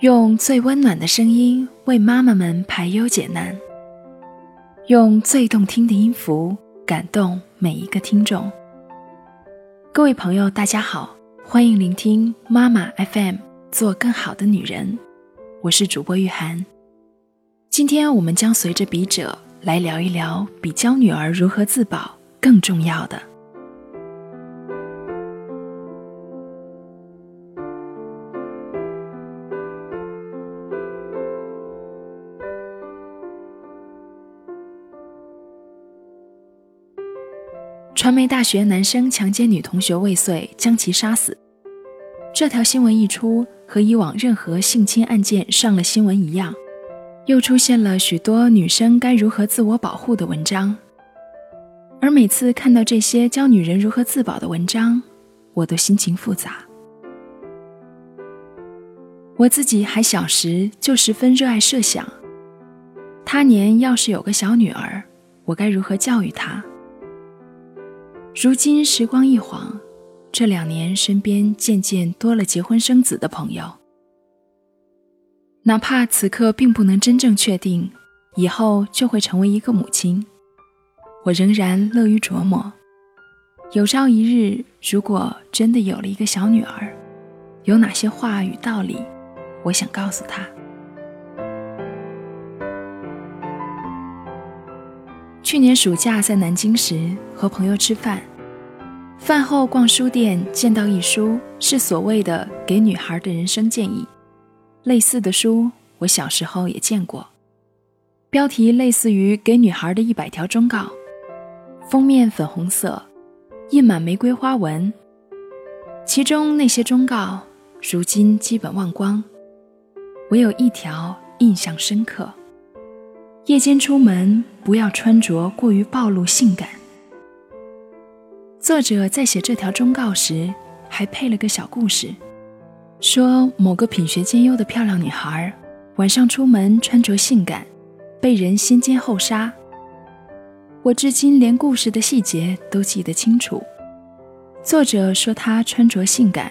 用最温暖的声音为妈妈们排忧解难，用最动听的音符感动每一个听众。各位朋友，大家好，欢迎聆听妈妈 FM，做更好的女人。我是主播玉涵。今天我们将随着笔者来聊一聊比教女儿如何自保更重要的。传媒大学男生强奸女同学未遂，将其杀死。这条新闻一出，和以往任何性侵案件上了新闻一样，又出现了许多女生该如何自我保护的文章。而每次看到这些教女人如何自保的文章，我都心情复杂。我自己还小时就十分热爱设想，他年要是有个小女儿，我该如何教育她？如今时光一晃，这两年身边渐渐多了结婚生子的朋友。哪怕此刻并不能真正确定以后就会成为一个母亲，我仍然乐于琢磨：有朝一日如果真的有了一个小女儿，有哪些话与道理，我想告诉她。去年暑假在南京时，和朋友吃饭，饭后逛书店，见到一书，是所谓的给女孩的人生建议。类似的书，我小时候也见过，标题类似于给女孩的一百条忠告，封面粉红色，印满玫瑰花纹。其中那些忠告，如今基本忘光，唯有一条印象深刻。夜间出门不要穿着过于暴露性感。作者在写这条忠告时，还配了个小故事，说某个品学兼优的漂亮女孩，晚上出门穿着性感，被人先奸后杀。我至今连故事的细节都记得清楚。作者说她穿着性感，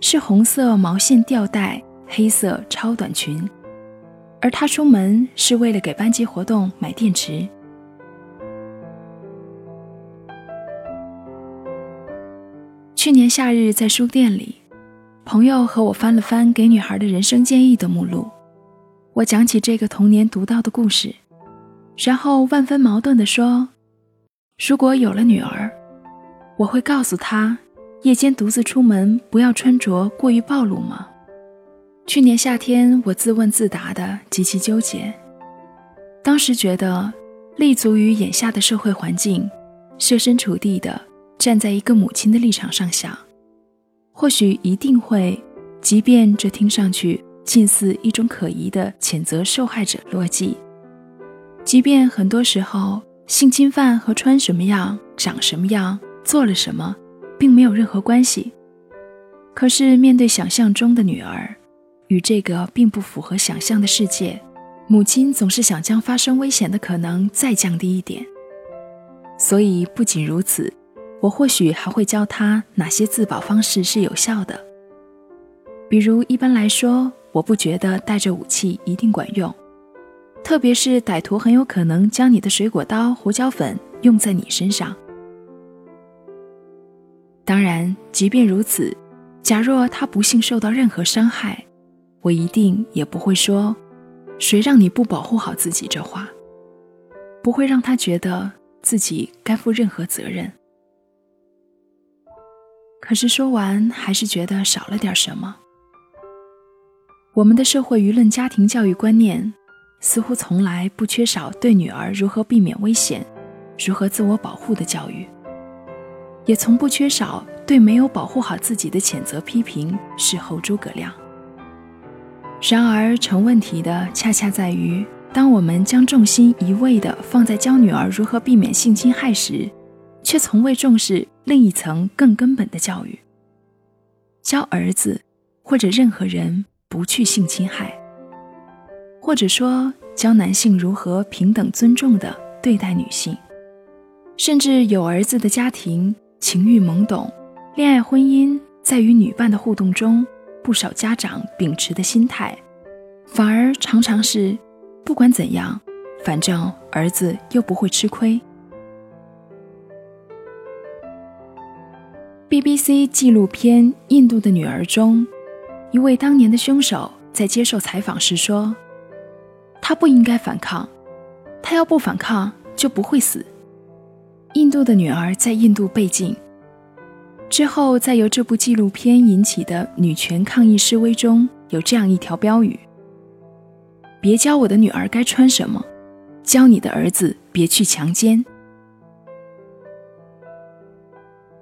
是红色毛线吊带，黑色超短裙。而他出门是为了给班级活动买电池。去年夏日在书店里，朋友和我翻了翻给女孩的人生建议的目录，我讲起这个童年读到的故事，然后万分矛盾地说：“如果有了女儿，我会告诉她，夜间独自出门不要穿着过于暴露吗？”去年夏天，我自问自答的极其纠结。当时觉得，立足于眼下的社会环境，设身处地的站在一个母亲的立场上想，或许一定会，即便这听上去近似一种可疑的谴责受害者逻辑，即便很多时候性侵犯和穿什么样、长什么样、做了什么，并没有任何关系。可是面对想象中的女儿。与这个并不符合想象的世界，母亲总是想将发生危险的可能再降低一点。所以不仅如此，我或许还会教他哪些自保方式是有效的。比如，一般来说，我不觉得带着武器一定管用，特别是歹徒很有可能将你的水果刀、胡椒粉用在你身上。当然，即便如此，假若他不幸受到任何伤害，我一定也不会说“谁让你不保护好自己”这话，不会让他觉得自己该负任何责任。可是说完，还是觉得少了点什么。我们的社会舆论、家庭教育观念，似乎从来不缺少对女儿如何避免危险、如何自我保护的教育，也从不缺少对没有保护好自己的谴责、批评，事后诸葛亮。然而，成问题的恰恰在于，当我们将重心一味地放在教女儿如何避免性侵害时，却从未重视另一层更根本的教育：教儿子或者任何人不去性侵害，或者说教男性如何平等尊重地对待女性。甚至有儿子的家庭，情欲懵懂，恋爱婚姻在与女伴的互动中。不少家长秉持的心态反而常常是不管怎样，反正儿子又不会吃亏。BBC 纪录片《印度的女儿》中，一位当年的凶手在接受采访时说：“他不应该反抗，他要不反抗就不会死。”印度的女儿在印度被禁之后，在由这部纪录片引起的女权抗议示威中，有这样一条标语：“别教我的女儿该穿什么，教你的儿子别去强奸。”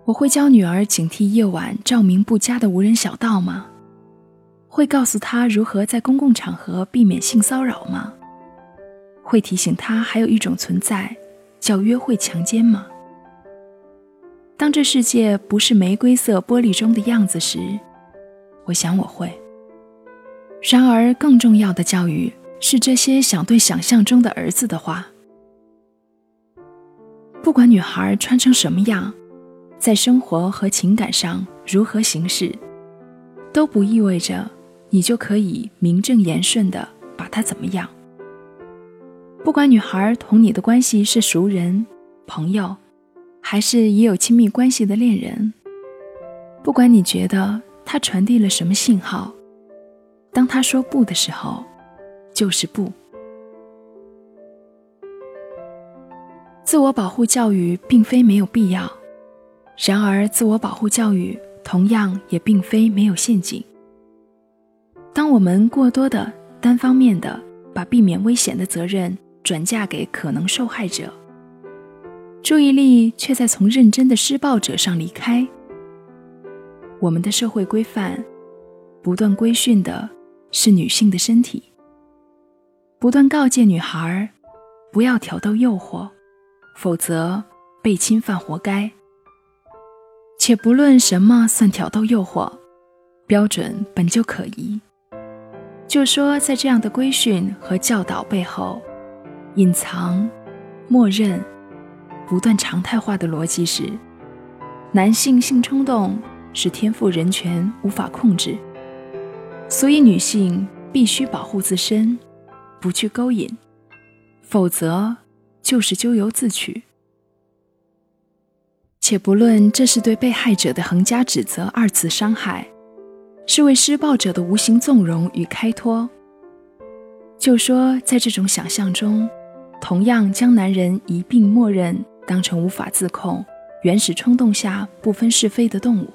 我会教女儿警惕夜晚照明不佳的无人小道吗？会告诉她如何在公共场合避免性骚扰吗？会提醒她还有一种存在，叫约会强奸吗？当这世界不是玫瑰色玻璃中的样子时，我想我会。然而，更重要的教育是这些想对想象中的儿子的话：不管女孩穿成什么样。在生活和情感上如何行事，都不意味着你就可以名正言顺的把她怎么样。不管女孩同你的关系是熟人、朋友，还是已有亲密关系的恋人，不管你觉得他传递了什么信号，当他说不的时候，就是不。自我保护教育并非没有必要。然而，自我保护教育同样也并非没有陷阱。当我们过多的单方面的把避免危险的责任转嫁给可能受害者，注意力却在从认真的施暴者上离开。我们的社会规范不断规训的是女性的身体，不断告诫女孩不要挑逗诱惑，否则被侵犯活该。且不论什么算挑逗诱惑，标准本就可疑。就说在这样的规训和教导背后，隐藏、默认、不断常态化的逻辑是：男性性冲动是天赋人权，无法控制，所以女性必须保护自身，不去勾引，否则就是咎由自取。且不论这是对被害者的横加指责、二次伤害，是为施暴者的无形纵容与开脱。就说在这种想象中，同样将男人一并默认当成无法自控、原始冲动下不分是非的动物。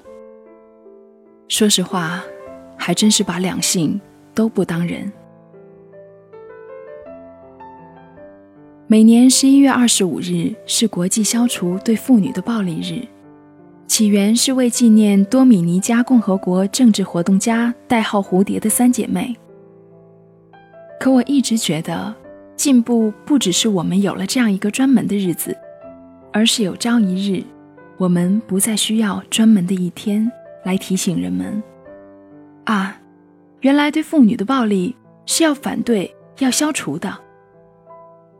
说实话，还真是把两性都不当人。每年十一月二十五日是国际消除对妇女的暴力日，起源是为纪念多米尼加共和国政治活动家代号“蝴蝶”的三姐妹。可我一直觉得，进步不只是我们有了这样一个专门的日子，而是有朝一日，我们不再需要专门的一天来提醒人们：啊，原来对妇女的暴力是要反对、要消除的。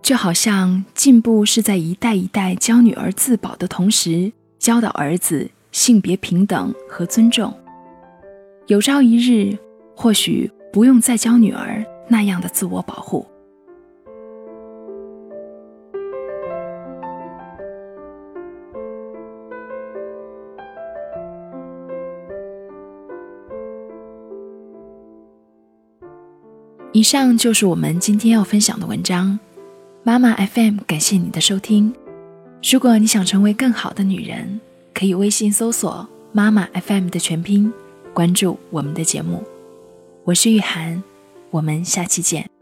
就好像进步是在一代一代教女儿自保的同时，教导儿子性别平等和尊重。有朝一日，或许不用再教女儿那样的自我保护。以上就是我们今天要分享的文章。妈妈 FM，感谢你的收听。如果你想成为更好的女人，可以微信搜索“妈妈 FM” 的全拼，关注我们的节目。我是玉涵，我们下期见。